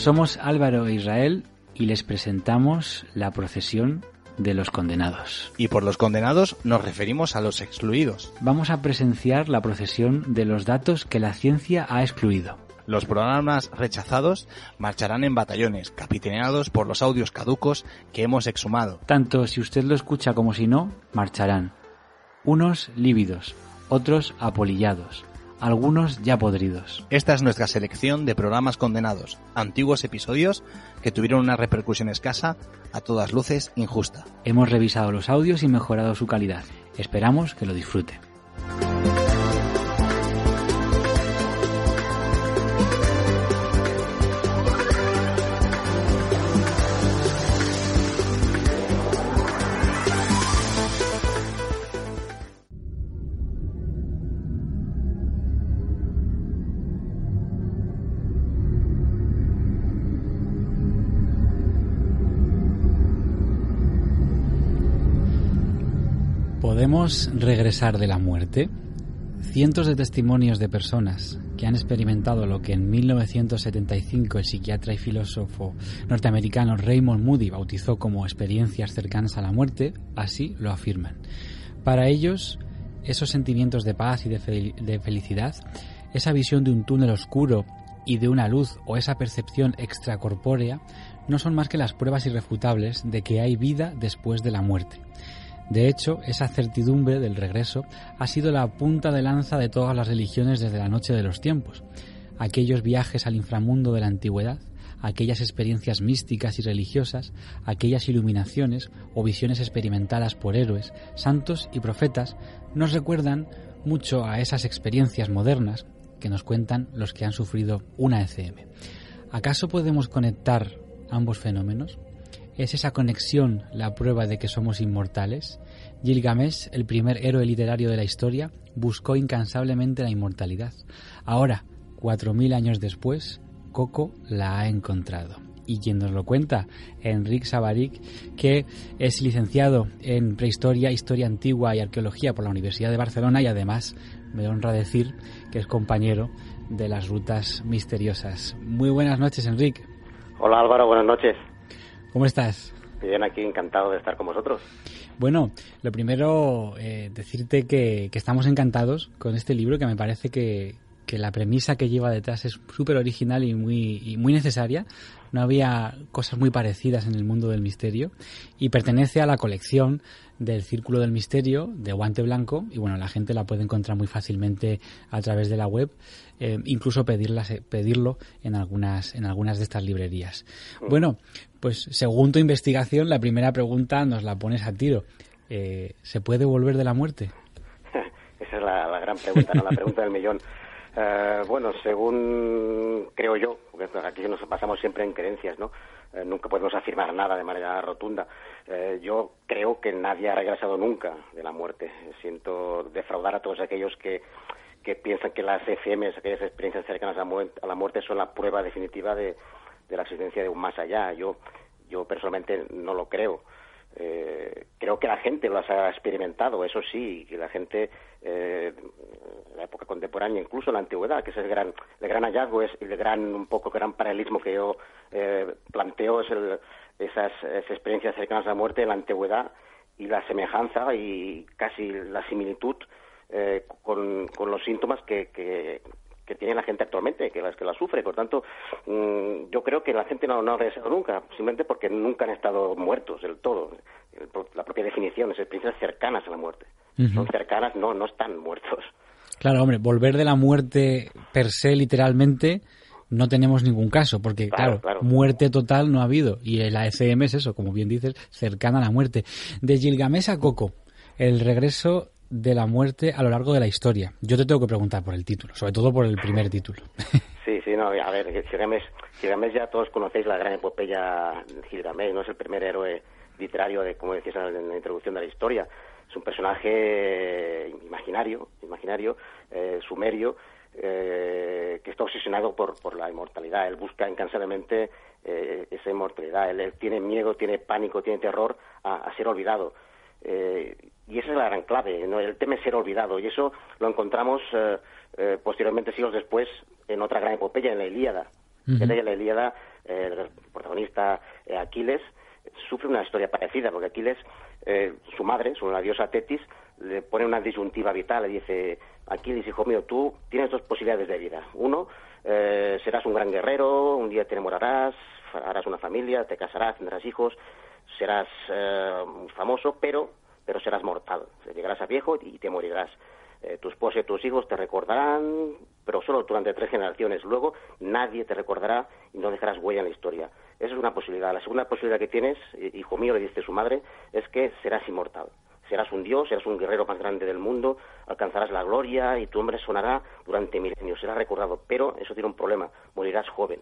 Somos Álvaro e Israel y les presentamos la procesión de los condenados. Y por los condenados nos referimos a los excluidos. Vamos a presenciar la procesión de los datos que la ciencia ha excluido. Los programas rechazados marcharán en batallones, capitaneados por los audios caducos que hemos exhumado. Tanto si usted lo escucha como si no, marcharán. Unos lívidos, otros apolillados, algunos ya podridos. Esta es nuestra selección de programas condenados, antiguos episodios que tuvieron una repercusión escasa, a todas luces injusta. Hemos revisado los audios y mejorado su calidad. Esperamos que lo disfrute. ¿Podemos regresar de la muerte? Cientos de testimonios de personas que han experimentado lo que en 1975 el psiquiatra y filósofo norteamericano Raymond Moody bautizó como experiencias cercanas a la muerte, así lo afirman. Para ellos, esos sentimientos de paz y de, de felicidad, esa visión de un túnel oscuro y de una luz o esa percepción extracorpórea no son más que las pruebas irrefutables de que hay vida después de la muerte. De hecho, esa certidumbre del regreso ha sido la punta de lanza de todas las religiones desde la noche de los tiempos. Aquellos viajes al inframundo de la antigüedad, aquellas experiencias místicas y religiosas, aquellas iluminaciones o visiones experimentadas por héroes, santos y profetas, nos recuerdan mucho a esas experiencias modernas que nos cuentan los que han sufrido una ECM. ¿Acaso podemos conectar ambos fenómenos? ¿Es esa conexión la prueba de que somos inmortales? Gilgamesh, el primer héroe literario de la historia, buscó incansablemente la inmortalidad. Ahora, cuatro mil años después, Coco la ha encontrado. Y quien nos lo cuenta, Enrique Sabarik, que es licenciado en Prehistoria, Historia Antigua y Arqueología por la Universidad de Barcelona y además me honra decir que es compañero de las rutas misteriosas. Muy buenas noches, Enrique. Hola Álvaro, buenas noches. ¿Cómo estás? Bien, aquí encantado de estar con vosotros. Bueno, lo primero, eh, decirte que, que, estamos encantados con este libro, que me parece que, que la premisa que lleva detrás es súper original y muy, y muy necesaria. No había cosas muy parecidas en el mundo del misterio y pertenece a la colección del Círculo del Misterio de Guante Blanco y bueno, la gente la puede encontrar muy fácilmente a través de la web, eh, incluso pedirlas, pedirlo en algunas, en algunas de estas librerías. Bueno, pues según tu investigación, la primera pregunta nos la pones a tiro. Eh, ¿Se puede volver de la muerte? Esa es la, gran pregunta, ¿no? la pregunta del millón. Uh, bueno, según creo yo, porque aquí nos basamos siempre en creencias, ¿no? Uh, nunca podemos afirmar nada de manera rotunda. Uh, yo creo que nadie ha regresado nunca de la muerte. Siento defraudar a todos aquellos que, que piensan que las ECMs, aquellas experiencias cercanas a, a la muerte, son la prueba definitiva de, de, la existencia de un más allá. Yo, yo personalmente no lo creo. Eh, creo que la gente lo ha experimentado, eso sí, que la gente, eh, la época contemporánea, incluso la antigüedad, que es el gran, el gran hallazgo, es el gran, un poco gran paralelismo que yo eh, planteo, es el, esas, experiencias cercanas a la muerte la antigüedad y la semejanza y casi la similitud eh, con, con, los síntomas que, que, que, tiene la gente actualmente, que las que la sufre. Por tanto, mm, yo creo que la gente no, no ha regresado nunca, simplemente porque nunca han estado muertos del todo. La propia definición es experiencias cercanas a la muerte. Son cercanas, no, no están muertos. Claro, hombre, volver de la muerte per se literalmente no tenemos ningún caso, porque claro, muerte total no ha habido. Y el ACM es eso, como bien dices, cercana a la muerte. De Gilgamesh a Coco, el regreso de la muerte a lo largo de la historia. Yo te tengo que preguntar por el título, sobre todo por el primer título. Sí, sí, no, a ver, Gilgamesh, Gilgamesh ya todos conocéis la gran epopeya Gilgamesh, no es el primer héroe literario, de, como decías en la introducción de la historia. Es un personaje imaginario, imaginario, eh, sumerio, eh, que está obsesionado por, por la inmortalidad. Él busca incansablemente eh, esa inmortalidad. Él, tiene miedo, tiene pánico, tiene terror a, ser olvidado. Eh, y esa es la gran clave. ¿no? Él teme ser olvidado. Y eso lo encontramos posteriormente, siglos después, en otra gran epopeya, en la Ilíada. En la Ilíada, el protagonista Aquiles sufre una historia parecida, porque Aquiles, su madre, su la diosa Tetis, le pone una disyuntiva vital, le dice, Aquiles, hijo mío, tú tienes dos posibilidades de vida. Uno, eh, serás un gran guerrero, un día te enamorarás, harás una familia, te casarás, tendrás hijos, serás eh, famoso, pero, pero serás mortal. Llegarás a viejo y te morirás. Eh, tu esposa y tus hijos te recordarán, pero solo durante tres generaciones. Luego nadie te recordará y no dejarás huella en la historia. Esa es una posibilidad. La segunda posibilidad que tienes, hijo mío, le dice su madre, es que serás inmortal serás un dios, serás un guerrero más grande del mundo, alcanzarás la gloria y tu nombre sonará durante milenios, serás recordado, pero eso tiene un problema, morirás joven.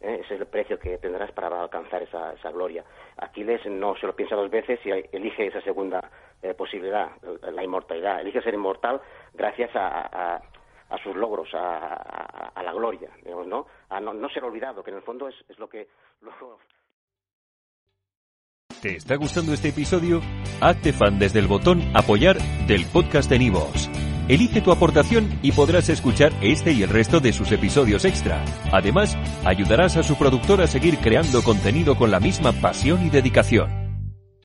¿eh? Ese es el precio que tendrás para alcanzar esa, esa, gloria. Aquiles no se lo piensa dos veces y elige esa segunda eh, posibilidad, la inmortalidad. Elige ser inmortal gracias a, a, sus logros, a, la gloria, digamos, ¿no? A no, ser olvidado, que en el fondo es, es lo que... ¿Te está gustando este episodio? Hazte fan desde el botón Apoyar del podcast de Nivos. Elige tu aportación y podrás escuchar este y el resto de sus episodios extra. Además, ayudarás a su productor a seguir creando contenido con la misma pasión y dedicación.